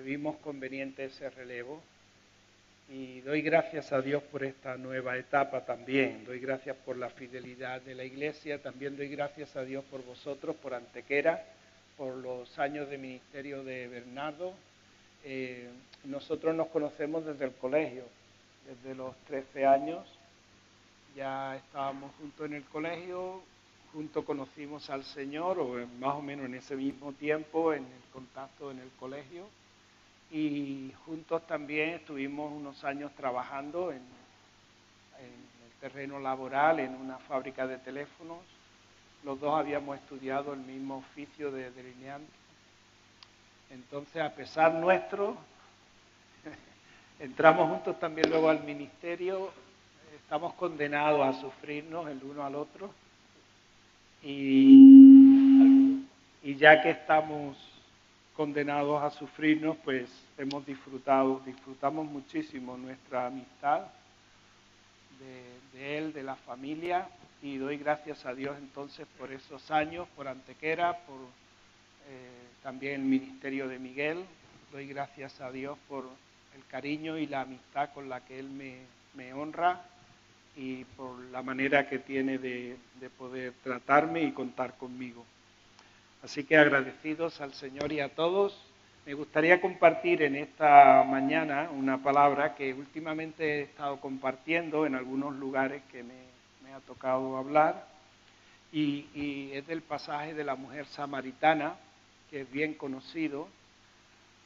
Eh, vimos conveniente ese relevo y doy gracias a Dios por esta nueva etapa también. Doy gracias por la fidelidad de la iglesia. También doy gracias a Dios por vosotros, por Antequera, por los años de ministerio de Bernardo. Eh, nosotros nos conocemos desde el colegio, desde los 13 años. Ya estábamos juntos en el colegio, juntos conocimos al Señor, o más o menos en ese mismo tiempo, en el contacto en el colegio. Y juntos también estuvimos unos años trabajando en, el terreno laboral, en una fábrica de teléfonos. Los dos habíamos estudiado el mismo oficio de delineante. Entonces, a pesar nuestro, entramos juntos también luego al ministerio, estamos condenados a sufrirnos el uno al otro. Y, y ya que estamos condenados a sufrirnos, pues hemos disfrutado, disfrutamos muchísimo nuestra amistad de, él, de la familia, y doy gracias a Dios entonces por esos años, por Antequera, por eh, también el ministerio de Miguel. Doy gracias a Dios por el cariño y la amistad con la que Él me, honra y por la manera que tiene de poder tratarme y contar conmigo. Así que agradecidos al Señor y a todos. Me gustaría compartir en esta mañana una palabra que últimamente he estado compartiendo en algunos lugares que me, ha tocado hablar y, y es del pasaje de la mujer samaritana, que es bien conocido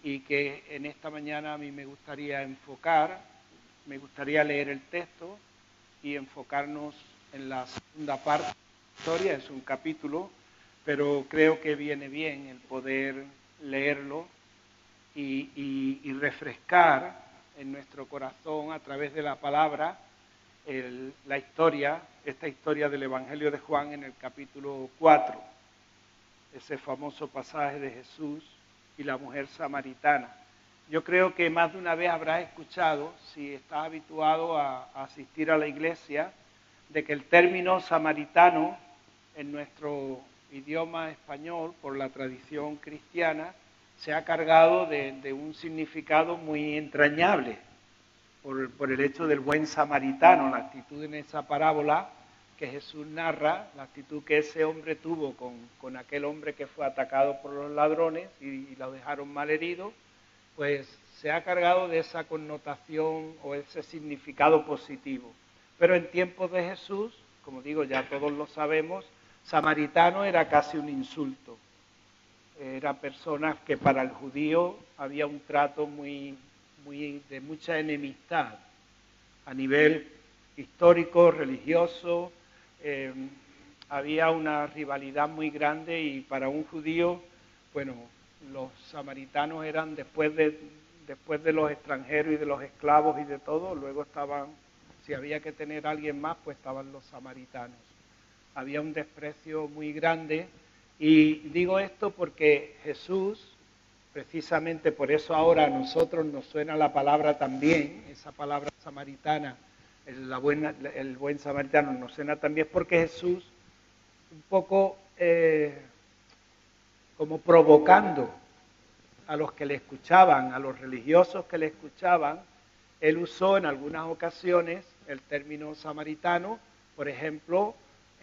y que en esta mañana a mí me gustaría enfocar, me gustaría leer el texto y enfocarnos en la segunda parte de la historia, es un capítulo, pero creo que viene bien el poder leerlo y, refrescar en nuestro corazón a través de la palabra la historia, esta historia del Evangelio de Juan en el capítulo 4, ese famoso pasaje de Jesús y la mujer samaritana. Yo creo que más de una vez habrás escuchado, si estás habituado a, a asistir a la iglesia, de que el término samaritano en nuestro idioma español, por la tradición cristiana, se ha cargado de, un significado muy entrañable, por, el hecho del buen samaritano, la actitud en esa parábola que Jesús narra, la actitud que ese hombre tuvo con, con aquel hombre que fue atacado por los ladrones y, y lo dejaron mal herido, pues se ha cargado de esa connotación o ese significado positivo. Pero en tiempos de Jesús, como digo, ya todos lo sabemos, samaritano era casi un insulto. Era personas que para el judío había un trato muy, muy de mucha enemistad a nivel histórico, religioso, eh, había una rivalidad muy grande y para un judío, bueno, los samaritanos eran después de, después de los extranjeros y de los esclavos y de todo, luego estaban, si había que tener a alguien más, pues estaban los samaritanos. Había un desprecio muy grande. Y digo esto porque Jesús, precisamente por eso ahora a nosotros nos suena la palabra también, esa palabra samaritana, el, la buena, el buen samaritano nos suena también porque Jesús, un poco eh, como provocando a los que le escuchaban, a los religiosos que le escuchaban, él usó en algunas ocasiones el término samaritano, por ejemplo,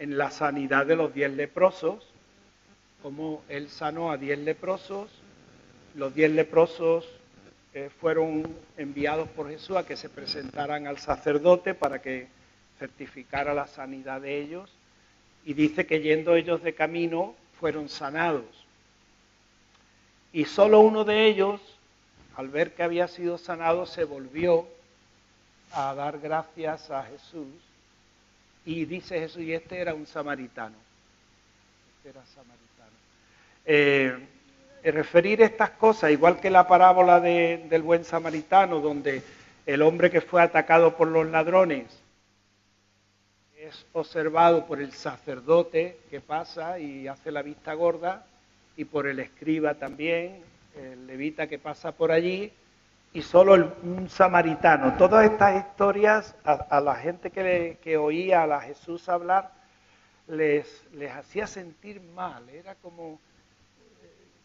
en la sanidad de los diez leprosos, como él sanó a diez leprosos, los diez leprosos eh, fueron enviados por Jesús a que se presentaran al sacerdote para que certificara la sanidad de ellos, y dice que yendo ellos de camino fueron sanados. Y solo uno de ellos, al ver que había sido sanado, se volvió a dar gracias a Jesús. Y dice Jesús, y este era un samaritano. Este era samaritano. Eh, referir estas cosas, igual que la parábola del buen samaritano, donde el hombre que fue atacado por los ladrones es observado por el sacerdote que pasa y hace la vista gorda, y por el escriba también, el levita que pasa por allí, y solo un samaritano. Todas estas historias a, la gente que, que, oía a Jesús hablar les, les hacía sentir mal, era como,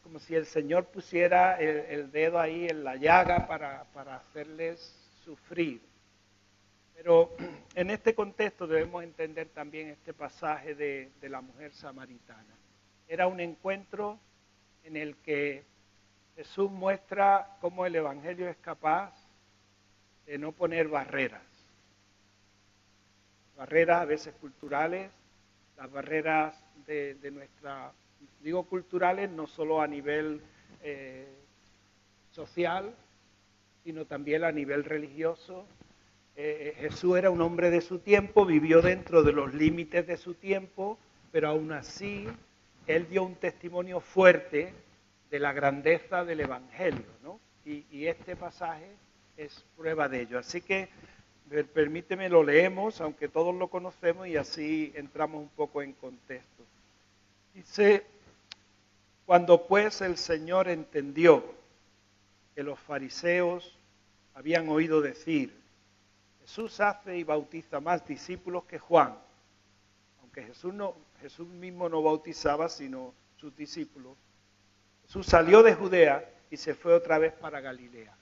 como si el Señor pusiera el, dedo ahí en la llaga para, para hacerles sufrir. Pero en este contexto debemos entender también este pasaje de, de la mujer samaritana. Era un encuentro en el que Jesús muestra cómo el Evangelio es capaz de no poner barreras. Barreras a veces culturales, las barreras de, nuestra, digo culturales, no solo a nivel eh, social, sino también a nivel religioso. Eh, Jesús era un hombre de su tiempo, vivió dentro de los límites de su tiempo, pero aún así él dio un testimonio fuerte de la grandeza del Evangelio, ¿no? Y, este pasaje es prueba de ello. Así que permíteme, lo leemos, aunque todos lo conocemos, y así entramos un poco en contexto. Dice, cuando pues el Señor entendió que los fariseos habían oído decir, Jesús hace y bautiza más discípulos que Juan, aunque Jesús, no, Jesús mismo no bautizaba, sino sus discípulos, Jesús salió de Judea y se fue otra vez para Galilea.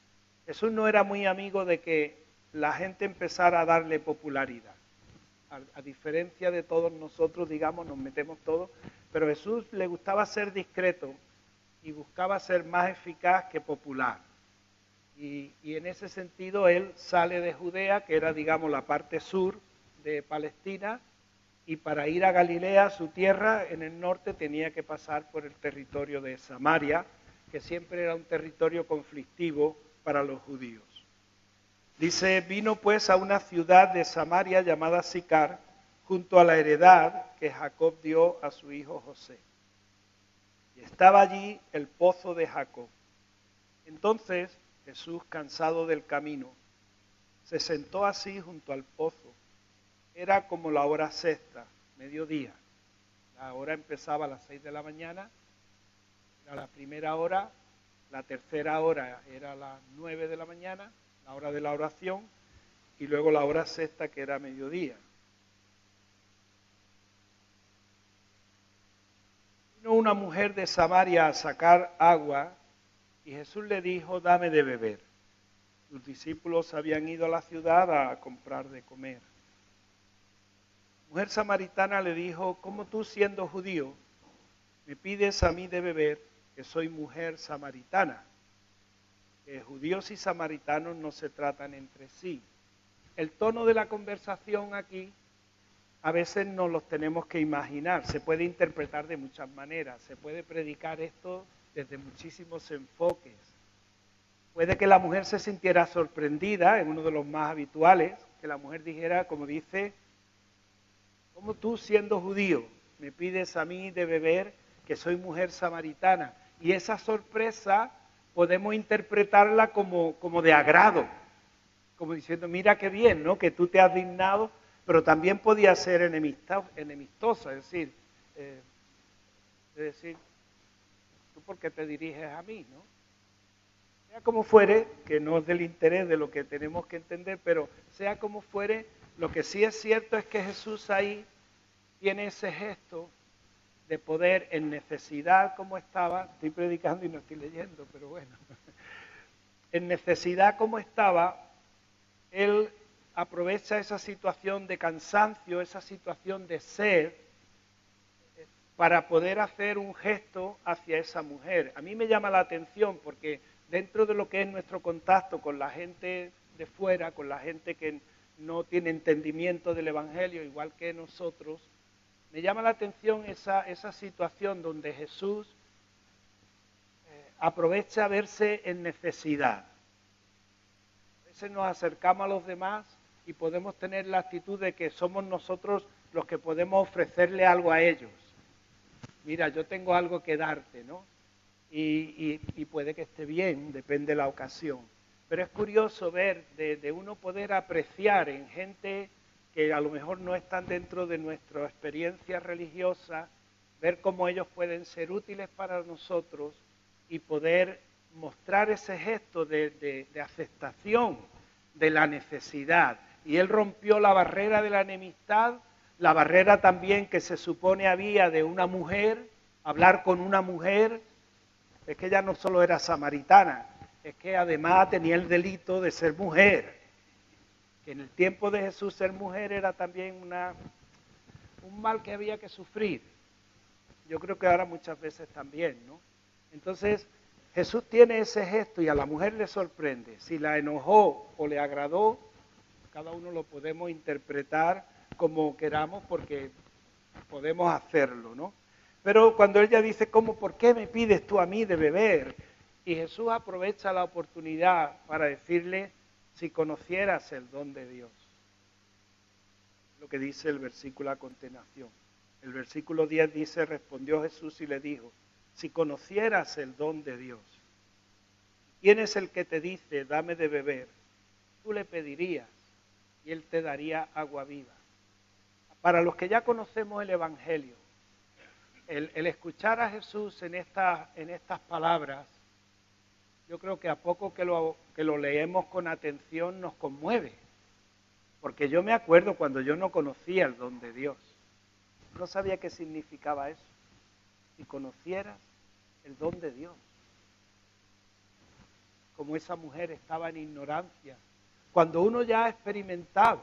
Jesús no era muy amigo de que la gente empezara a darle popularidad. A, diferencia de todos nosotros, digamos, nos metemos todos, pero Jesús le gustaba ser discreto y buscaba ser más eficaz que popular. Y, y, en ese sentido él sale de Judea, que era, digamos, la parte sur de Palestina, y para ir a Galilea, su tierra, en el norte, tenía que pasar por el territorio de Samaria, que siempre era un territorio conflictivo para los judíos. Dice, vino pues a una ciudad de Samaria llamada Sicar, junto a la heredad que Jacob dio a su hijo José. Y estaba allí el pozo de Jacob. Entonces Jesús, cansado del camino, se sentó así junto al pozo era como la hora sexta, mediodía. La hora empezaba a las seis de la mañana, era la primera hora, la tercera hora era las nueve de la mañana, la hora de la oración, y luego la hora sexta que era mediodía. Vino una mujer de Samaria a sacar agua y Jesús le dijo, dame de beber. Sus discípulos habían ido a la ciudad a comprar de comer mujer samaritana le dijo, ¿cómo tú siendo judío me pides a mí de beber que soy mujer samaritana? Que judíos y samaritanos no se tratan entre sí. El tono de la conversación aquí a veces no los tenemos que imaginar, se puede interpretar de muchas maneras, se puede predicar esto desde muchísimos enfoques. Puede que la mujer se sintiera sorprendida, en uno de los más habituales, que la mujer dijera, como dice, ¿Cómo tú siendo judío me pides a mí de beber que soy mujer samaritana? Y esa sorpresa podemos interpretarla como, como de agrado, como diciendo, mira qué bien, ¿no? Que tú te has dignado, pero también podía ser enemistosa, es decir, eh, es decir, tú por qué te diriges a mí, ¿no? Sea como fuere, que no es del interés de lo que tenemos que entender, pero sea como fuere, lo que sí es cierto es que Jesús ahí tiene ese gesto de poder en necesidad como estaba, estoy predicando y no estoy leyendo, pero bueno, en necesidad como estaba, él aprovecha esa situación de cansancio, esa situación de sed, para poder hacer un gesto hacia esa mujer. A mí me llama la atención porque dentro de lo que es nuestro contacto con la gente de fuera, con la gente que no tiene entendimiento del Evangelio, igual que nosotros, me llama la atención esa, esa situación donde Jesús eh, aprovecha verse en necesidad. A veces nos acercamos a los demás y podemos tener la actitud de que somos nosotros los que podemos ofrecerle algo a ellos. Mira, yo tengo algo que darte, ¿no? y, puede que esté bien, depende de la ocasión. Pero es curioso ver de, de uno poder apreciar en gente que a lo mejor no están dentro de nuestra experiencia religiosa, ver cómo ellos pueden ser útiles para nosotros y poder mostrar ese gesto de, aceptación de la necesidad. Y él rompió la barrera de la enemistad, la barrera también que se supone había de una mujer, hablar con una mujer, es que ella no solo era samaritana, es que además tenía el delito de ser mujer. Que en el tiempo de Jesús ser mujer era también una, un mal que había que sufrir. Yo creo que ahora muchas veces también, ¿no? Entonces, Jesús tiene ese gesto y a la mujer le sorprende. Si la enojó o le agradó, cada uno lo podemos interpretar como queramos porque podemos hacerlo, ¿no? Pero cuando ella dice, ¿cómo, por qué me pides tú a mí de beber? Y Jesús aprovecha la oportunidad para decirle, si conocieras el don de Dios. Lo que dice el versículo a continuación. El versículo 10 dice, respondió Jesús y le dijo, si conocieras el don de Dios, ¿quién es el que te dice, dame de beber? Tú le pedirías y él te daría agua viva. Para los que ya conocemos el Evangelio, el, escuchar a Jesús en, en estas palabras, yo creo que a poco que lo, que lo leemos con atención nos conmueve. Porque yo me acuerdo cuando yo no conocía el don de Dios. No sabía qué significaba eso. Si conocieras el don de Dios. Como esa mujer estaba en ignorancia. Cuando uno ya ha experimentado,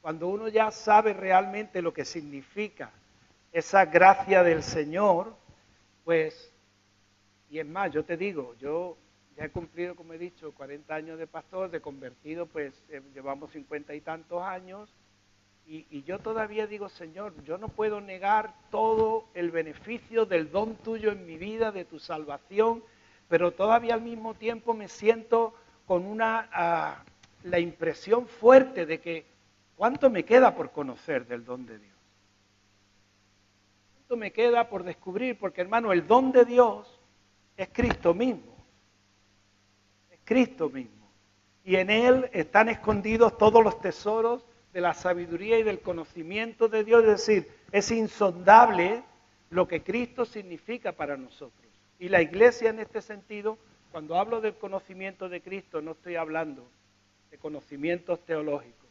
cuando uno ya sabe realmente lo que significa esa gracia del Señor, pues, y es más, yo te digo, yo ya he cumplido, como he dicho, 40 años de pastor, de convertido, pues eh, llevamos 50 y tantos años, y, yo todavía digo, Señor, yo no puedo negar todo el beneficio del don tuyo en mi vida, de tu salvación, pero todavía al mismo tiempo me siento con una ah, la impresión fuerte de que cuánto me queda por conocer del don de Dios. Cuánto me queda por descubrir, porque hermano, el don de Dios es Cristo mismo. Es Cristo mismo. Y en Él están escondidos todos los tesoros de la sabiduría y del conocimiento de Dios, es decir, es insondable lo que Cristo significa para nosotros. Y la iglesia en este sentido, cuando hablo del conocimiento de Cristo, no estoy hablando de conocimientos teológicos,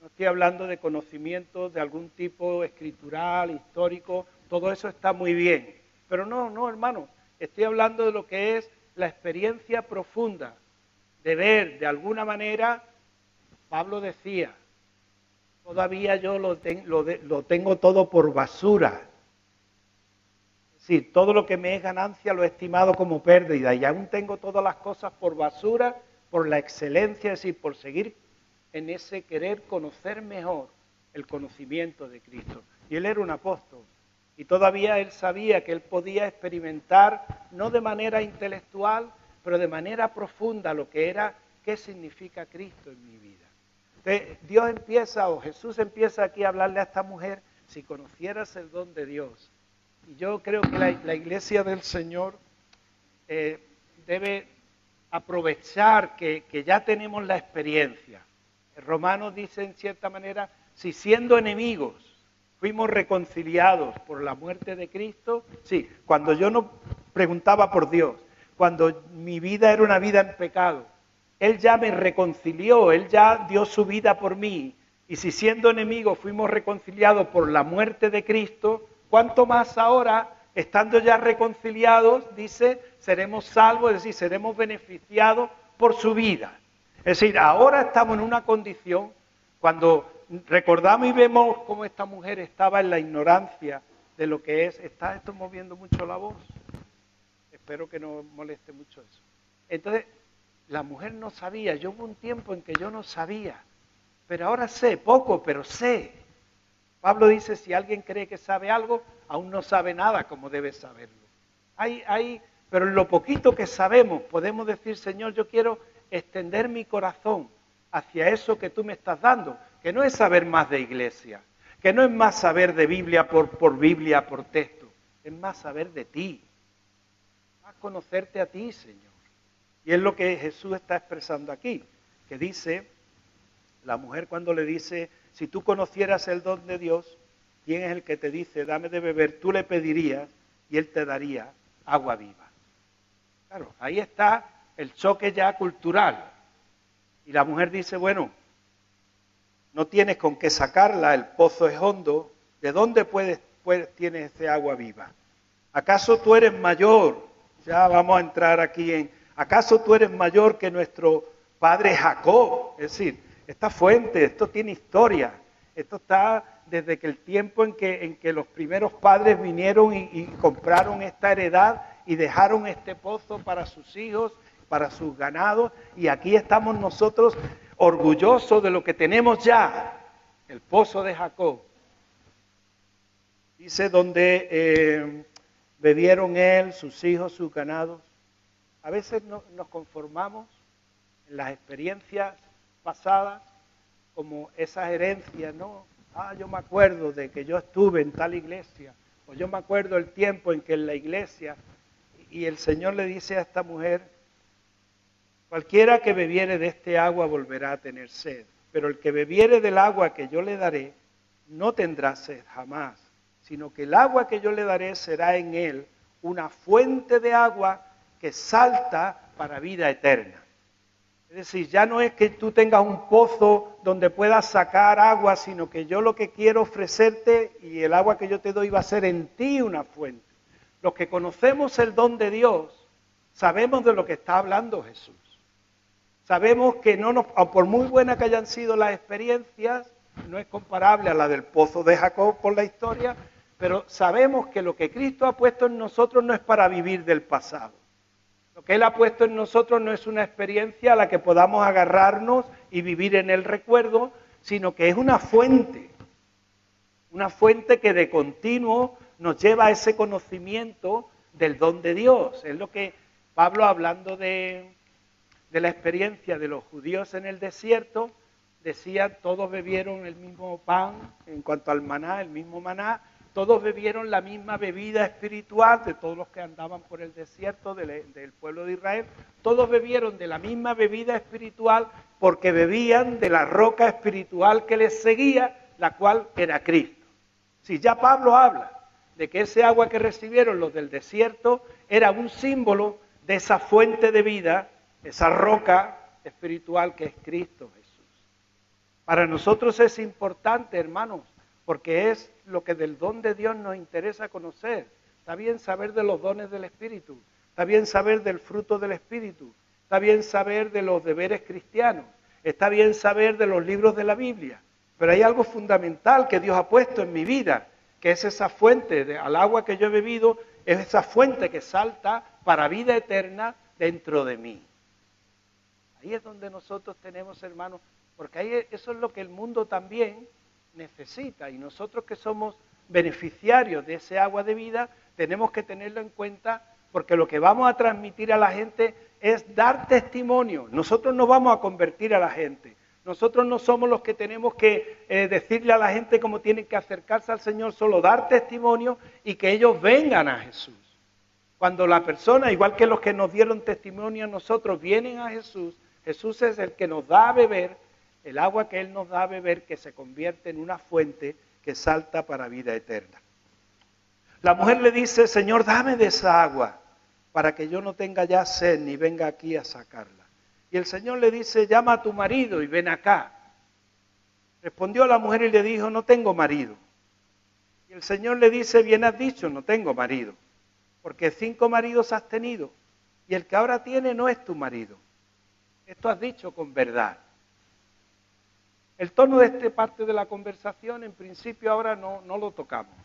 no estoy hablando de conocimientos de algún tipo escritural, histórico, todo eso está muy bien. Pero no, no, hermano, estoy hablando de lo que es la experiencia profunda de ver de alguna manera, Pablo decía, todavía yo lo, tengo todo por basura. Es decir, todo lo que me es ganancia lo he estimado como pérdida y aún tengo todas las cosas por basura, por la excelencia, es decir, por seguir en ese querer conocer mejor el conocimiento de Cristo. Y él era un apóstol. Y todavía él sabía que él podía experimentar, no de manera intelectual, pero de manera profunda lo que era, qué significa Cristo en mi vida. Dios empieza, o Jesús empieza aquí a hablarle a esta mujer, si conocieras el don de Dios. Y yo creo que la, iglesia del Señor eh, debe aprovechar que, que, ya tenemos la experiencia. El romano dice en cierta manera, si siendo enemigos fuimos reconciliados por la muerte de Cristo, sí, cuando yo no preguntaba por Dios, cuando mi vida era una vida en pecado, él ya me reconcilió, Él ya dio su vida por mí. Y si siendo enemigos fuimos reconciliados por la muerte de Cristo, ¿cuánto más ahora, estando ya reconciliados, dice, seremos salvos, es decir, seremos beneficiados por su vida? Es decir, ahora estamos en una condición, cuando recordamos y vemos cómo esta mujer estaba en la ignorancia de lo que es, está esto moviendo mucho la voz. Espero que no moleste mucho eso. Entonces, la mujer no sabía, yo hubo un tiempo en que yo no sabía, pero ahora sé, poco, pero sé. Pablo dice, si alguien cree que sabe algo, aún no sabe nada como debe saberlo. Hay, hay, pero en lo poquito que sabemos podemos decir, Señor, yo quiero extender mi corazón hacia eso que tú me estás dando, que no es saber más de iglesia, que no es más saber de Biblia por, por Biblia, por texto, es más saber de ti, conocerte a ti, Señor. Y es lo que Jesús está expresando aquí, que dice, la mujer cuando le dice, si tú conocieras el don de Dios, ¿quién es el que te dice, dame de beber? Tú le pedirías y él te daría agua viva. Claro, ahí está el choque ya cultural. Y la mujer dice, bueno, no tienes con qué sacarla, el pozo es hondo, ¿de dónde puedes, puedes, tienes ese agua viva? ¿Acaso tú eres mayor? Ya vamos a entrar aquí en, ¿acaso tú eres mayor que nuestro padre Jacob? Es decir, esta fuente, esto tiene historia, esto está desde que el tiempo en que, en que los primeros padres vinieron y, y compraron esta heredad y dejaron este pozo para sus hijos, para sus ganados, y aquí estamos nosotros orgullosos de lo que tenemos ya, el pozo de Jacob. Dice donde eh, bebieron él, sus hijos, sus ganados. A veces no, nos conformamos en las experiencias pasadas como esas herencias, ¿no? Ah, yo me acuerdo de que yo estuve en tal iglesia, o yo me acuerdo el tiempo en que en la iglesia, y el Señor le dice a esta mujer, cualquiera que bebiere de este agua volverá a tener sed, pero el que bebiere del agua que yo le daré, no tendrá sed jamás, sino que el agua que yo le daré será en él una fuente de agua que salta para vida eterna. Es decir, ya no es que tú tengas un pozo donde puedas sacar agua, sino que yo lo que quiero ofrecerte y el agua que yo te doy va a ser en ti una fuente. Los que conocemos el don de Dios, sabemos de lo que está hablando Jesús. Sabemos que no nos, por muy buenas que hayan sido las experiencias, no es comparable a la del pozo de Jacob por la historia, pero sabemos que lo que Cristo ha puesto en nosotros no es para vivir del pasado. Lo que Él ha puesto en nosotros no es una experiencia a la que podamos agarrarnos y vivir en el recuerdo, sino que es una fuente, una fuente que de continuo nos lleva a ese conocimiento del don de Dios. Es lo que Pablo, hablando de, de la experiencia de los judíos en el desierto, decía, todos bebieron el mismo pan en cuanto al maná, el mismo maná, todos bebieron la misma bebida espiritual de todos los que andaban por el desierto del, del, pueblo de Israel. Todos bebieron de la misma bebida espiritual porque bebían de la roca espiritual que les seguía, la cual era Cristo. Si ya Pablo habla de que ese agua que recibieron los del desierto era un símbolo de esa fuente de vida, esa roca espiritual que es Cristo Jesús. Para nosotros es importante, hermanos, porque es lo que del don de Dios nos interesa conocer. Está bien saber de los dones del Espíritu, está bien saber del fruto del Espíritu, está bien saber de los deberes cristianos, está bien saber de los libros de la Biblia, pero hay algo fundamental que Dios ha puesto en mi vida, que es esa fuente, de, al agua que yo he bebido, es esa fuente que salta para vida eterna dentro de mí. Ahí es donde nosotros tenemos, hermanos, porque ahí eso es lo que el mundo también necesita y nosotros que somos beneficiarios de ese agua de vida tenemos que tenerlo en cuenta porque lo que vamos a transmitir a la gente es dar testimonio. Nosotros no vamos a convertir a la gente. Nosotros no somos los que tenemos que eh, decirle a la gente cómo tienen que acercarse al Señor, solo dar testimonio y que ellos vengan a Jesús. Cuando la persona, igual que los que nos dieron testimonio a nosotros, vienen a Jesús, Jesús es el que nos da a beber el agua que Él nos da a beber que se convierte en una fuente que salta para vida eterna. La mujer le dice, Señor, dame de esa agua para que yo no tenga ya sed ni venga aquí a sacarla. Y el Señor le dice, llama a tu marido y ven acá. Respondió la mujer y le dijo, no tengo marido. Y el Señor le dice, bien has dicho, no tengo marido, porque cinco maridos has tenido y el que ahora tiene no es tu marido. Esto has dicho con verdad. El tono de esta parte de la conversación, en principio ahora no, no lo tocamos.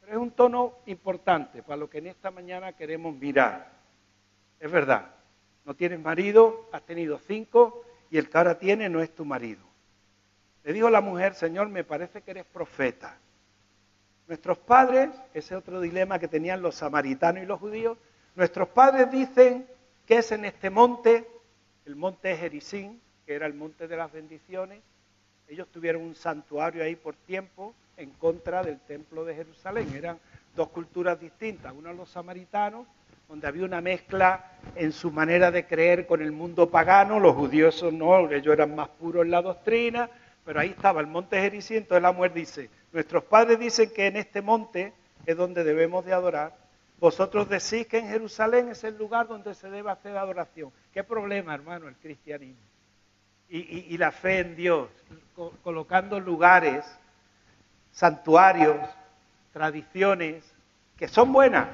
Pero es un tono importante para lo que en esta mañana queremos mirar. Es verdad, no tienes marido, has tenido cinco y el que ahora tiene no es tu marido. Le dijo la mujer, Señor, me parece que eres profeta. Nuestros padres, ese otro dilema que tenían los samaritanos y los judíos, nuestros padres dicen que es en este monte, el monte Jericín, que era el monte de las bendiciones. Ellos tuvieron un santuario ahí por tiempo en contra del templo de Jerusalén. Eran dos culturas distintas, unos los samaritanos, donde había una mezcla en su manera de creer con el mundo pagano, los judíos no, ellos eran más puros en la doctrina, pero ahí estaba el monte Jericín, entonces la mujer dice, nuestros padres dicen que en este monte es donde debemos de adorar, vosotros decís que en Jerusalén es el lugar donde se debe hacer adoración. ¿Qué problema, hermano, el cristianismo? Y, la fe en Dios, colocando lugares, santuarios, tradiciones, que son buenas,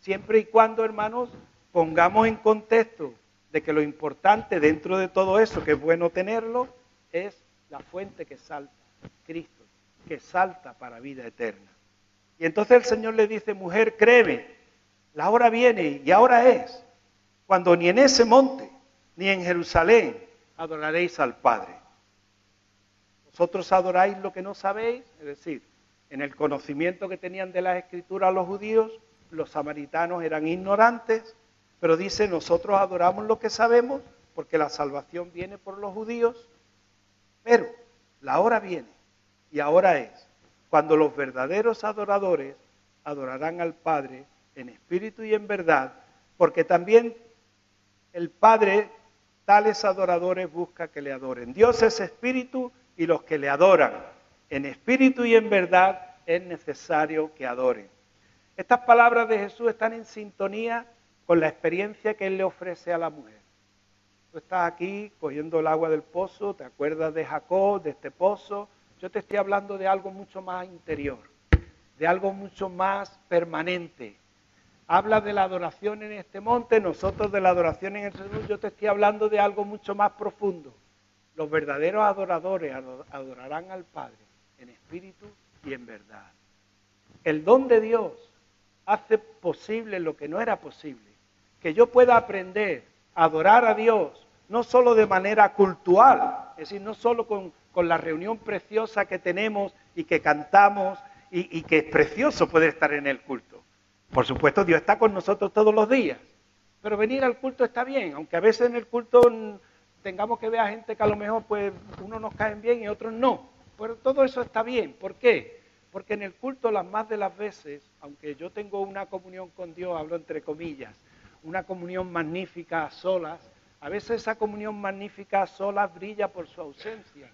siempre y cuando, hermanos, pongamos en contexto de que lo importante dentro de todo eso, que es bueno tenerlo, es la fuente que salta, Cristo, que salta para vida eterna. Y entonces el Señor le dice, mujer, créeme, la hora viene y ahora es, cuando ni en ese monte, ni en Jerusalén adoraréis al Padre. Vosotros adoráis lo que no sabéis, es decir, en el conocimiento que tenían de las escrituras los judíos, los samaritanos eran ignorantes, pero dice, nosotros adoramos lo que sabemos porque la salvación viene por los judíos, pero la hora viene y ahora es cuando los verdaderos adoradores adorarán al Padre en espíritu y en verdad, porque también el Padre tales adoradores busca que le adoren. Dios es espíritu y los que le adoran en espíritu y en verdad es necesario que adoren. Estas palabras de Jesús están en sintonía con la experiencia que Él le ofrece a la mujer. Tú estás aquí cogiendo el agua del pozo, te acuerdas de Jacob, de este pozo. Yo te estoy hablando de algo mucho más interior, de algo mucho más permanente. Habla de la adoración en este monte, nosotros de la adoración en el Señor. Yo te estoy hablando de algo mucho más profundo. Los verdaderos adoradores adorarán al Padre en espíritu y en verdad. El don de Dios hace posible lo que no era posible. Que yo pueda aprender a adorar a Dios, no solo de manera cultural, es decir, no solo con, la reunión preciosa que tenemos y que cantamos y, y que es precioso poder estar en el culto. Por supuesto, Dios está con nosotros todos los días, pero venir al culto está bien, aunque a veces en el culto tengamos que ver a gente que a lo mejor pues unos nos caen bien y otros no. Pero todo eso está bien. ¿Por qué? Porque en el culto las más de las veces, aunque yo tengo una comunión con Dios, hablo entre comillas, una comunión magnífica a solas, a veces esa comunión magnífica a solas brilla por su ausencia,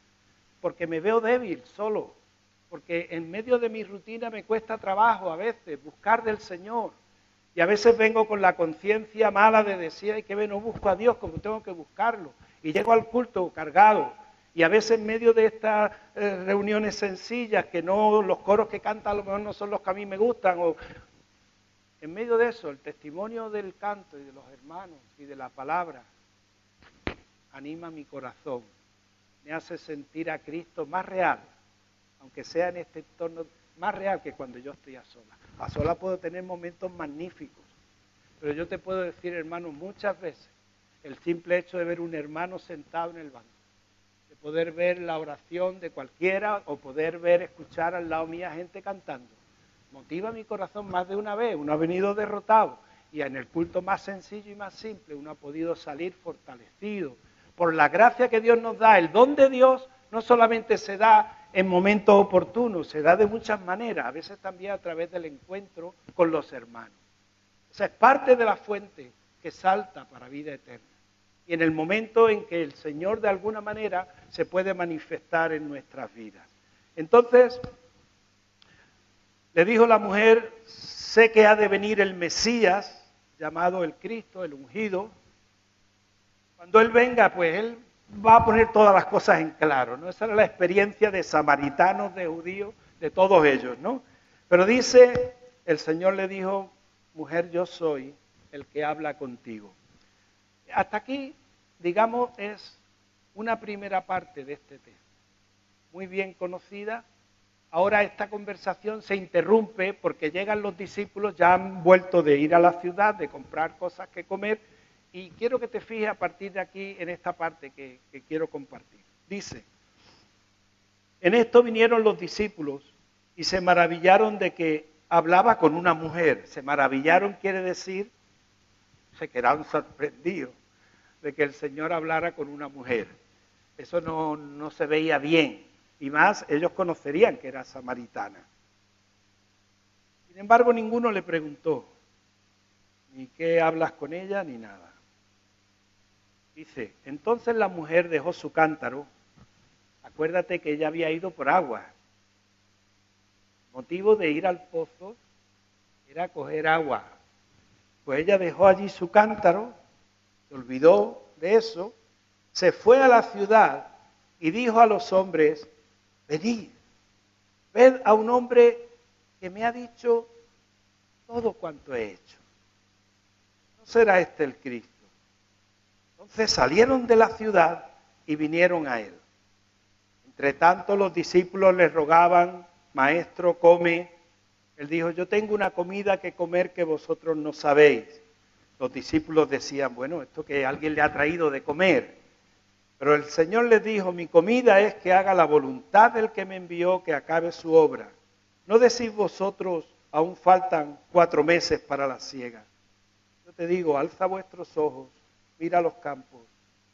porque me veo débil solo, porque en medio de mi rutina me cuesta trabajo a veces buscar del Señor. Y a veces vengo con la conciencia mala de decir, ay, que ve, no busco a Dios como tengo que buscarlo. Y llego al culto cargado, y a veces en medio de estas eh, reuniones sencillas, que no los coros que cantan a lo mejor no son los que a mí me gustan, o en medio de eso, el testimonio del canto y de los hermanos y de la palabra anima mi corazón, me hace sentir a Cristo más real, aunque sea en este entorno más real que cuando yo estoy a sola. A sola puedo tener momentos magníficos, pero yo te puedo decir, hermano, muchas veces el simple hecho de ver un hermano sentado en el banco poder ver la oración de cualquiera o poder ver, escuchar al lado mía gente cantando. Motiva mi corazón más de una vez. Uno ha venido derrotado y en el culto más sencillo y más simple uno ha podido salir fortalecido por la gracia que Dios nos da. El don de Dios no solamente se da en momentos oportunos, se da de muchas maneras, a veces también a través del encuentro con los hermanos. O sea, es parte de la fuente que salta para vida eterna y en el momento en que el Señor de alguna manera se puede manifestar en nuestras vidas. Entonces, le dijo la mujer, sé que ha de venir el Mesías, llamado el Cristo, el ungido. Cuando Él venga, pues Él va a poner todas las cosas en claro, ¿no? Esa era la experiencia de samaritanos, de judíos, de todos ellos, ¿no? Pero dice, el Señor le dijo, mujer, yo soy el que habla contigo. Hasta aquí, digamos, es una primera parte de este tema, muy bien conocida. Ahora esta conversación se interrumpe porque llegan los discípulos, ya han vuelto de ir a la ciudad, de comprar cosas que comer, y quiero que te fijes a partir de aquí en esta parte que, quiero compartir. Dice, en esto vinieron los discípulos y se maravillaron de que hablaba con una mujer. Se maravillaron quiere decir se quedaron sorprendidos de que el Señor hablara con una mujer. Eso no, no se veía bien. Y más, ellos conocerían que era samaritana. Sin embargo, ninguno le preguntó, ni qué hablas con ella, ni nada. Dice, entonces la mujer dejó su cántaro, acuérdate que ella había ido por agua. motivo de ir al pozo era coger agua. Pues ella dejó allí su cántaro, se olvidó de eso, se fue a la ciudad y dijo a los hombres, venid, ved a un hombre que me ha dicho todo cuanto he hecho. ¿No será este el Cristo? Entonces salieron de la ciudad y vinieron a él. Entre tanto los discípulos le rogaban, Maestro, come. Él dijo, yo tengo una comida que comer que vosotros no sabéis. Los discípulos decían, bueno, esto que alguien le ha traído de comer. Pero el Señor les dijo, mi comida es que haga la voluntad del que me envió, que acabe su obra. ¿No decís vosotros, aún faltan cuatro meses para la siega? Yo te digo, alza vuestros ojos, mira los campos,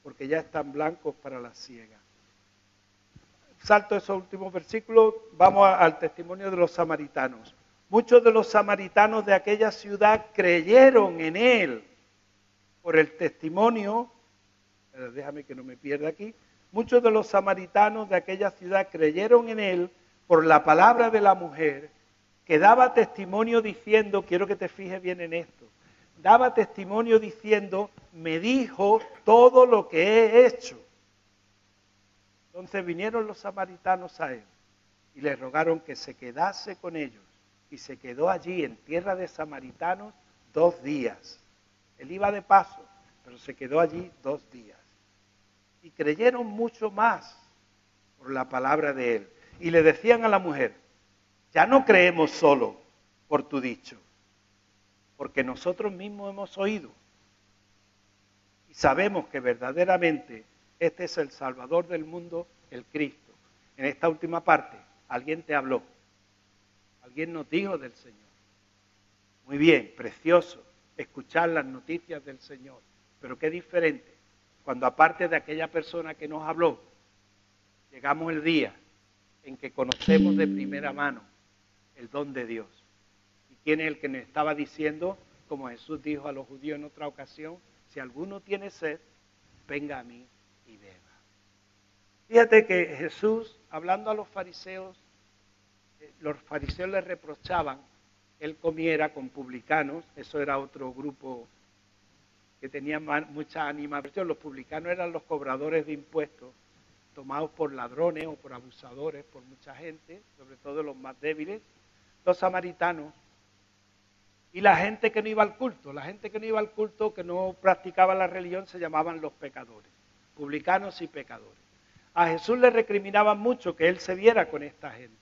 porque ya están blancos para la siega. Salto esos últimos versículos, vamos al testimonio de los samaritanos. Muchos de los samaritanos de aquella ciudad creyeron en él por el testimonio, déjame que no me pierda aquí, muchos de los samaritanos de aquella ciudad creyeron en él por la palabra de la mujer que daba testimonio diciendo, quiero que te fijes bien en esto, daba testimonio diciendo, me dijo todo lo que he hecho. Entonces vinieron los samaritanos a él y le rogaron que se quedase con ellos y se quedó allí en tierra de samaritanos dos días. Él iba de paso, pero se quedó allí dos días. Y creyeron mucho más por la palabra de él y le decían a la mujer, ya no creemos solo por tu dicho, porque nosotros mismos hemos oído y sabemos que verdaderamente este es el Salvador del mundo, el Cristo. En esta última parte, alguien te habló, alguien nos dijo del Señor. Muy bien, precioso escuchar las noticias del Señor, pero qué diferente cuando aparte de aquella persona que nos habló, llegamos el día en que conocemos de primera mano el don de Dios. ¿Y quién es el que nos estaba diciendo, como Jesús dijo a los judíos en otra ocasión, si alguno tiene sed, venga a mí y beba? Fíjate que Jesús, hablando a los fariseos, eh, los fariseos le reprochaban él comiera con publicanos, eso era otro grupo que tenía mucha animación, los publicanos eran los cobradores de impuestos, tomados por ladrones o por abusadores, por mucha gente, sobre todo los más débiles, los samaritanos y la gente que no iba al culto. La gente que no iba al culto, que no practicaba la religión, se llamaban los pecadores, publicanos y pecadores. A Jesús le recriminaban mucho que él se viera con esta gente.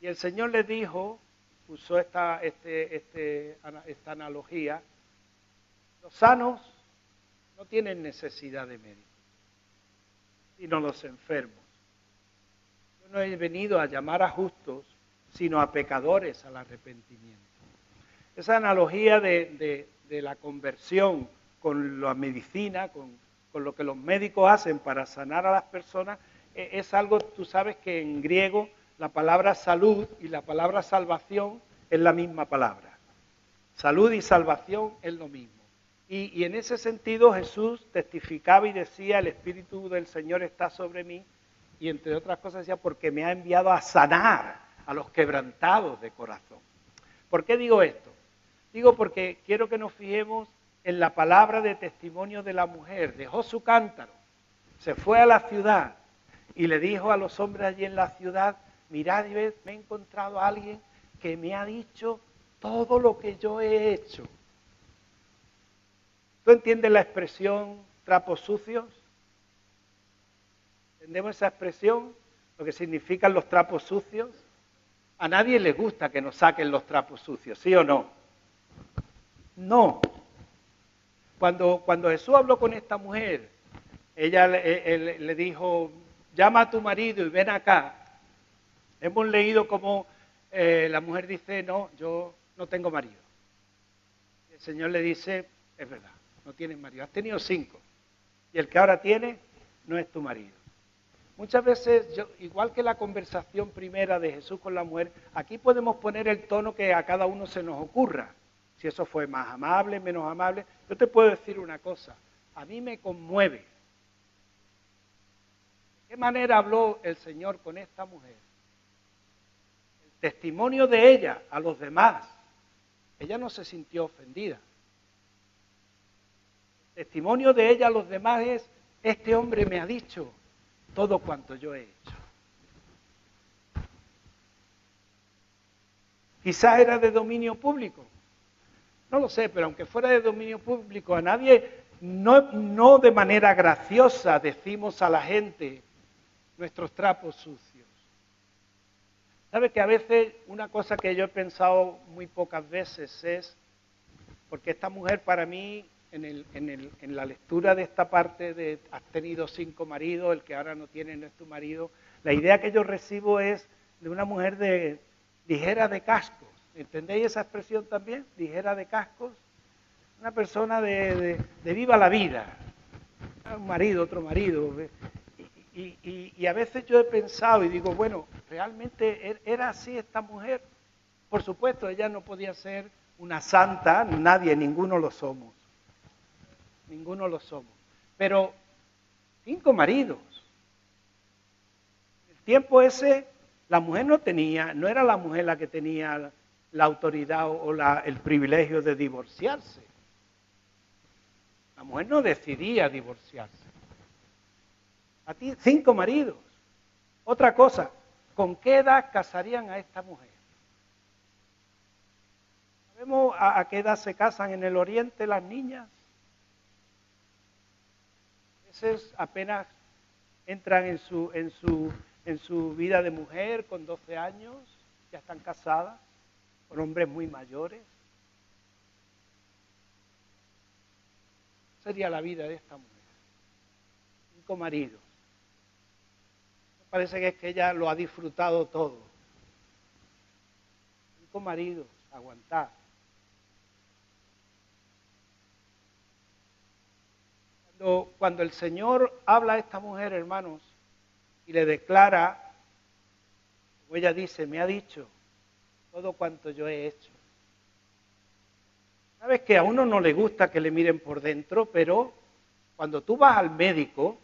Y el Señor le dijo, usó esta, este, este, esta analogía, los sanos no tienen necesidad de médico sino los enfermos. Yo no he venido a llamar a justos, sino a pecadores al arrepentimiento. Esa analogía de, la conversión con la medicina, con, lo que los médicos hacen para sanar a las personas, e, es algo, tú sabes que en griego la palabra salud y la palabra salvación es la misma palabra. Salud y salvación es lo mismo. Y, en ese sentido Jesús testificaba y decía, el Espíritu del Señor está sobre mí, y entre otras cosas decía, porque me ha enviado a sanar a los quebrantados de corazón. ¿Por qué digo esto? Digo porque quiero que nos fijemos en la palabra de testimonio de la mujer. Dejó su cántaro, se fue a la ciudad y le dijo a los hombres allí en la ciudad, mirad y me he encontrado a alguien que me ha dicho todo lo que yo he hecho. ¿Tú entiendes la expresión trapos sucios? ¿Entendemos esa expresión? Lo que significan los trapos sucios. A nadie le gusta que nos saquen los trapos sucios, ¿sí o no? No. Cuando, cuando Jesús habló con esta mujer, ella le, dijo, llama a tu marido y ven acá. Hemos leído como eh, la mujer dice, no, yo no tengo marido. El Señor le dice, es verdad, no tienes marido. Has tenido cinco. Y el que ahora tiene no es tu marido. Muchas veces, igual que la conversación primera de Jesús con la mujer, aquí podemos poner el tono que a cada uno se nos ocurra. Si eso fue más amable, menos amable. Yo te puedo decir una cosa, a mí me conmueve. ¿De qué manera habló el Señor con esta mujer? El testimonio de ella a los demás. Ella no se sintió ofendida. El testimonio de ella a los demás es, este hombre me ha dicho todo cuanto yo he hecho. Quizás era de dominio público. No lo sé, pero aunque fuera de dominio público, a nadie, no, de manera graciosa decimos a la gente nuestros trapos sucios. ¿Sabe que a veces una cosa que yo he pensado muy pocas veces es, porque esta mujer para mí, en, en, la lectura de esta parte de has tenido cinco maridos, el que ahora no tiene no es tu marido, la idea que yo recibo es de una mujer de, ligera de cascos. ¿Entendéis esa expresión también? Ligera de cascos. Una persona de, viva la vida. Un marido, otro marido. Y, a veces yo he pensado y digo, bueno, realmente er, era así esta mujer. Por supuesto, ella no podía ser una santa, nadie, ninguno lo somos. Ninguno lo somos. Pero cinco maridos. El tiempo ese la mujer no tenía, no era la mujer la que tenía la autoridad o el privilegio de divorciarse. La mujer no decidía divorciarse. A ti, cinco maridos. Otra cosa, ¿con qué edad casarían a esta mujer? ¿Sabemos a, qué edad se casan en el oriente las niñas? A veces apenas entran en su, en su en su vida de mujer con 12 años, ya están casadas con hombres muy mayores. Sería la vida de esta mujer. Cinco maridos. Me parece que es que ella lo ha disfrutado todo. Cinco maridos, aguantar. Cuando, cuando el Señor habla a esta mujer, hermanos, y le declara, como ella dice, me ha dicho todo cuanto yo he hecho. Sabes que a uno no le gusta que le miren por dentro, pero cuando tú vas al médico,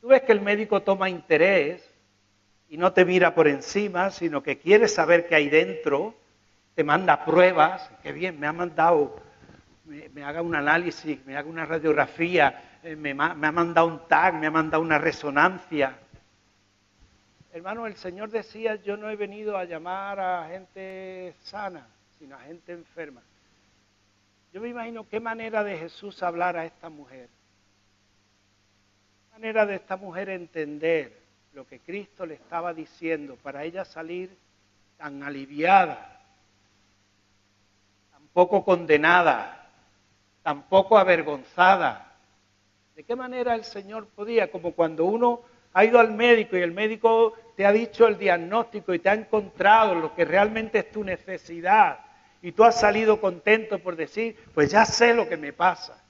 tú ves que el médico toma interés y no te mira por encima, sino que quiere saber qué hay dentro, te manda pruebas, qué bien, me ha mandado, me, me haga un análisis, me haga una radiografía, eh, me, ha mandado un tag, me ha mandado una resonancia. Hermano, el Señor decía, yo no he venido a llamar a gente sana, sino a gente enferma. Yo me imagino qué manera de Jesús hablar a esta mujer. Qué manera de esta mujer entender lo que Cristo le estaba diciendo para ella salir tan aliviada, tan poco condenada, tan poco avergonzada ¿De qué manera el Señor podía? Como cuando uno ha ido al médico y el médico te ha dicho el diagnóstico y te ha encontrado lo que realmente es tu necesidad y tú has salido contento por decir, pues ya sé lo que me pasa.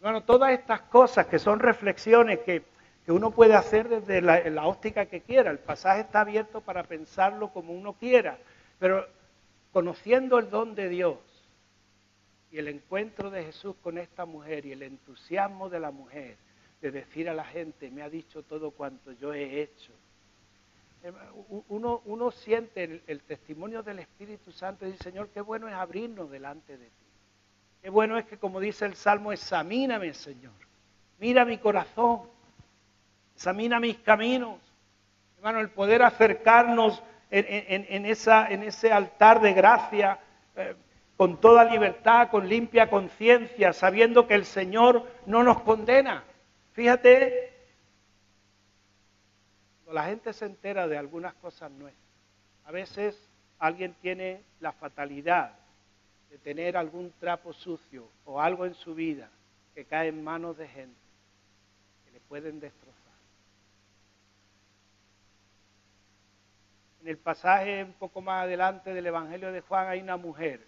Bueno, todas estas cosas que son reflexiones que, uno puede hacer desde la, la óptica que quiera, el pasaje está abierto para pensarlo como uno quiera, pero conociendo el don de Dios, y el encuentro de Jesús con esta mujer y el entusiasmo de la mujer de decir a la gente, me ha dicho todo cuanto yo he hecho. Uno, uno siente el, testimonio del Espíritu Santo y dice, Señor, qué bueno es abrirnos delante de ti. Qué bueno es que, como dice el Salmo, examíname, Señor. Mira mi corazón, examina mis caminos. Hermano, el poder acercarnos en ese altar de gracia. Eh, con toda libertad, con limpia conciencia, sabiendo que el Señor no nos condena. Fíjate, cuando la gente se entera de algunas cosas nuestras, a veces alguien tiene la fatalidad de tener algún trapo sucio o algo en su vida que cae en manos de gente que le pueden destrozar. En el pasaje un poco más adelante del Evangelio de Juan hay una mujer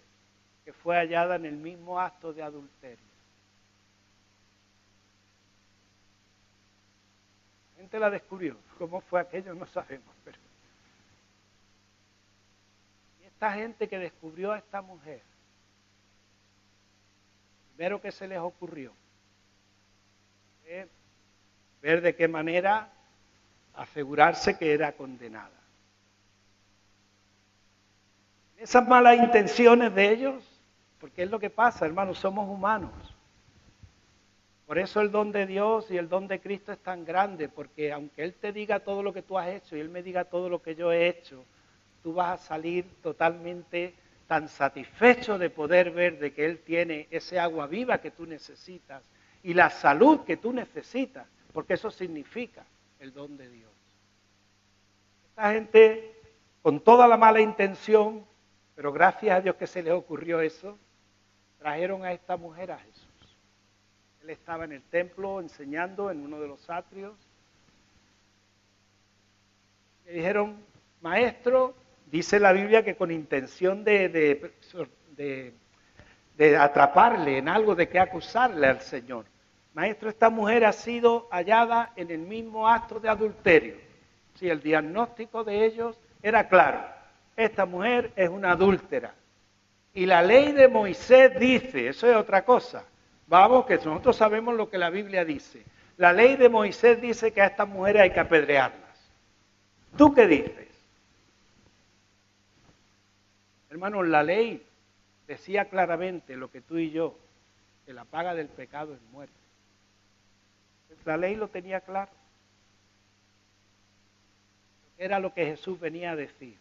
que fue hallada en el mismo acto de adulterio. Gente la descubrió. ¿Cómo fue aquello? No sabemos. Pero... Esta gente que descubrió a esta mujer, primero que se les ocurrió, ver de qué manera asegurarse que era condenada. Esas malas intenciones de ellos, porque es lo que pasa, hermanos, somos humanos. Por eso el don de Dios y el don de Cristo es tan grande, porque aunque Él te diga todo lo que tú has hecho y Él me diga todo lo que yo he hecho, tú vas a salir totalmente tan satisfecho de poder ver de que Él tiene ese agua viva que tú necesitas y la salud que tú necesitas, porque eso significa el don de Dios. Esta gente, con toda la mala intención, pero gracias a Dios que se les ocurrió eso, trajeron a esta mujer a Jesús. Él estaba en el templo enseñando en uno de los atrios. Le dijeron, maestro, dice la Biblia que con intención de, de, atraparle en algo, de que acusarle al Señor. Maestro, esta mujer ha sido hallada en el mismo acto de adulterio. Si el diagnóstico de ellos era claro, esta mujer es una adúltera. Y la ley de Moisés dice, eso es otra cosa, Vamos, que nosotros sabemos lo que la Biblia dice. La ley de Moisés dice que a estas mujeres hay que apedrearlas. ¿Tú qué dices? Hermanos, la ley decía claramente lo que tú y yo, que la paga del pecado es muerte. La ley lo tenía claro. Era lo que Jesús venía a decir.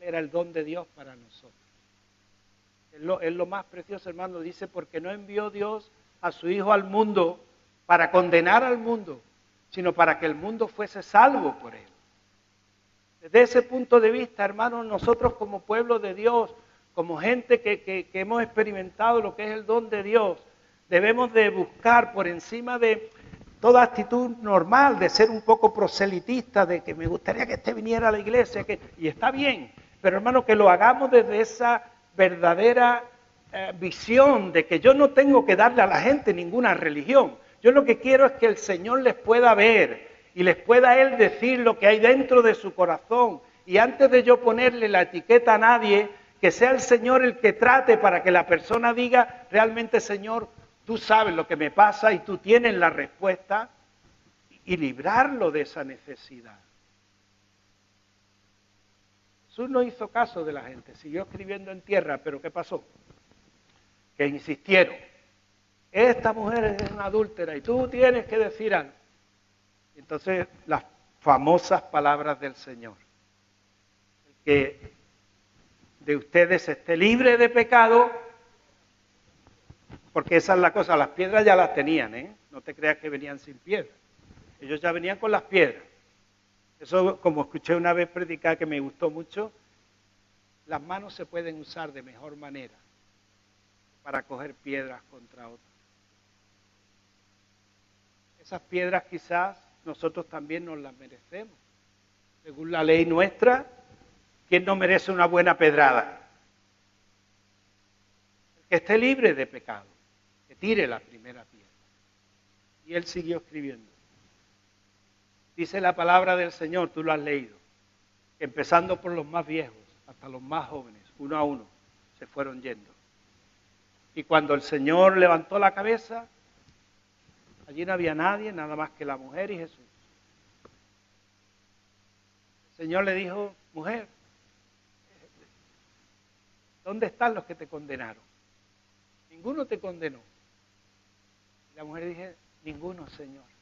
Era el don de Dios para nosotros es lo, más precioso, hermano, dice, porque no envió Dios a su Hijo al mundo para condenar al mundo, sino para que el mundo fuese salvo por él. Desde ese punto de vista, hermanos, nosotros como pueblo de Dios, como gente que, que, hemos experimentado lo que es el don de Dios, debemos de buscar por encima de toda actitud normal, de ser un poco proselitista, de que me gustaría que este viniera a la iglesia, que, y está bien, pero hermano, que lo hagamos desde esa verdadera eh, visión de que yo no tengo que darle a la gente ninguna religión. Yo lo que quiero es que el Señor les pueda ver y les pueda Él decir lo que hay dentro de su corazón. Y antes de yo ponerle la etiqueta a nadie, que sea el Señor el que trate para que la persona diga, realmente Señor, tú sabes lo que me pasa y tú tienes la respuesta y librarlo de esa necesidad. Jesús no hizo caso de la gente, siguió escribiendo en tierra, pero ¿qué pasó? Que insistieron. Esta mujer es una adúltera y tú tienes que decir algo. Entonces, las famosas palabras del Señor. Que de ustedes esté libre de pecado, porque esa es la cosa, las piedras ya las tenían, ¿eh? No te creas que venían sin piedras. Ellos ya venían con las piedras. Eso, como escuché una vez predicar que me gustó mucho, las manos se pueden usar de mejor manera para coger piedras contra otras. Esas piedras quizás nosotros también nos las merecemos. Según la ley nuestra, ¿quién no merece una buena pedrada? El que esté libre de pecado, que tire la primera piedra. Y él siguió escribiendo. Dice la palabra del Señor, tú lo has leído, empezando por los más viejos hasta los más jóvenes, uno a uno, se fueron yendo. Y cuando el Señor levantó la cabeza, allí no había nadie, nada más que la mujer y Jesús. El Señor le dijo, mujer, ¿dónde están los que te condenaron? Ninguno te condenó. Y la mujer dije, ninguno, Señor.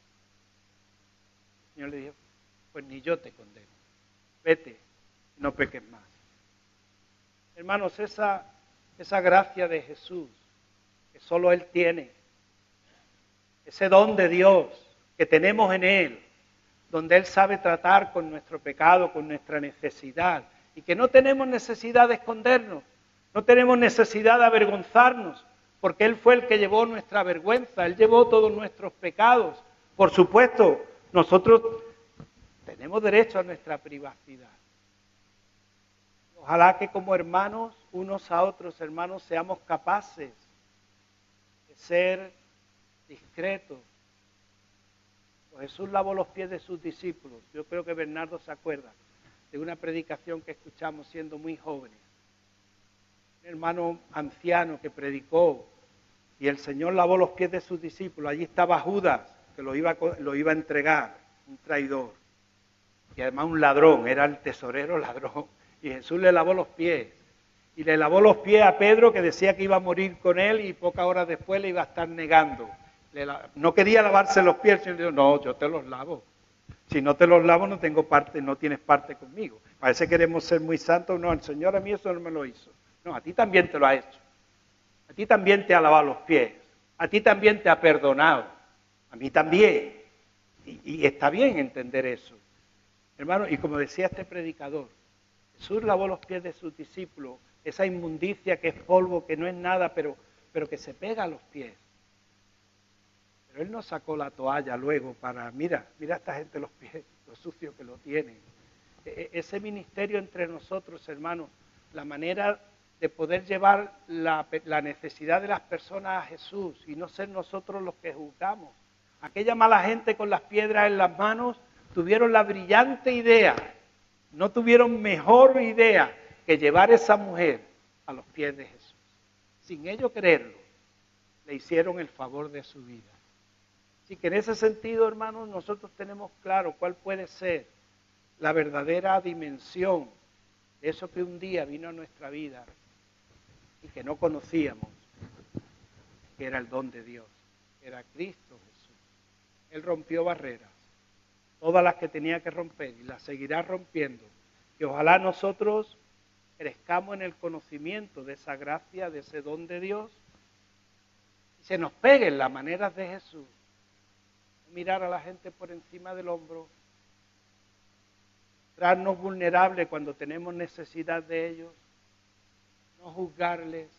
Señor le dijo, pues ni yo te condeno. Vete, no peques más. Hermanos, esa, esa gracia de Jesús, que solo Él tiene, ese don de Dios que tenemos en Él, donde Él sabe tratar con nuestro pecado, con nuestra necesidad, y que no tenemos necesidad de escondernos, no tenemos necesidad de avergonzarnos, porque Él fue el que llevó nuestra vergüenza, Él llevó todos nuestros pecados. Por supuesto, nosotros tenemos derecho a nuestra privacidad. Ojalá que como hermanos, unos a otros, hermanos, seamos capaces de ser discretos. Jesús lavó los pies de sus discípulos. Yo creo que Bernardo se acuerda. de una predicación que escuchamos siendo muy jóvenes. Un hermano anciano que predicó y el Señor lavó los pies de sus discípulos. Allí estaba Judas, que lo iba, lo iba a entregar, un traidor. Y además un ladrón, era el tesorero ladrón. Y Jesús le lavó los pies. Y le lavó los pies a Pedro, que decía que iba a morir con él y pocas horas después le iba a estar negando. no quería lavarse los pies, sino dijo, no, yo te los lavo. Si no te los lavo, no tengo parte, no tienes parte conmigo. Parece que queremos ser muy santos. No, el Señor a mí eso no me lo hizo. No, a ti también te lo ha hecho. A ti también te ha lavado los pies. A ti también te ha perdonado. A mí también. Y, está bien entender eso. Hermano, y como decía este predicador, Jesús lavó los pies de sus discípulos, esa inmundicia que es polvo, que no es nada, pero, pero que se pega a los pies. Pero él no sacó la toalla luego para, mira, mira a esta gente los pies, lo sucio que lo tienen. E, e, ese ministerio entre nosotros, hermanos, la manera de poder llevar la, la, necesidad de las personas a Jesús y no ser nosotros los que juzgamos. Aquella mala gente con las piedras en las manos tuvieron la brillante idea, no tuvieron mejor idea que llevar esa mujer a los pies de Jesús. Sin ellos creerlo, le hicieron el favor de su vida. Así que en ese sentido, hermanos, nosotros tenemos claro cuál puede ser la verdadera dimensión de eso que un día vino a nuestra vida y que no conocíamos, que era el don de Dios, era Cristo Jesús. Él rompió barreras, todas las que tenía que romper y las seguirá rompiendo. Y ojalá nosotros crezcamos en el conocimiento de esa gracia, de ese don de Dios, y se nos peguen las maneras de Jesús. Mirar a la gente por encima del hombro, traernos vulnerables cuando tenemos necesidad de ellos, no juzgarles,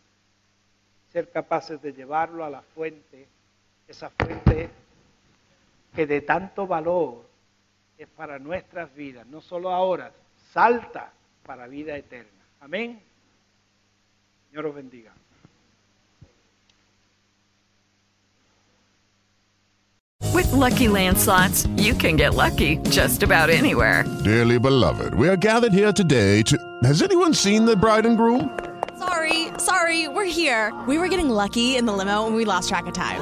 ser capaces de llevarlo a la fuente, esa fuente que de tanto valor es para nuestras vidas, no solo ahora, salta para vida eterna. Amén. Señor os bendiga. With lucky landslots, you can get lucky just about anywhere. Dearly beloved, we are gathered here today to. Has anyone seen the bride and groom? Sorry, sorry, we're here. We were getting lucky in the limo and we lost track of time.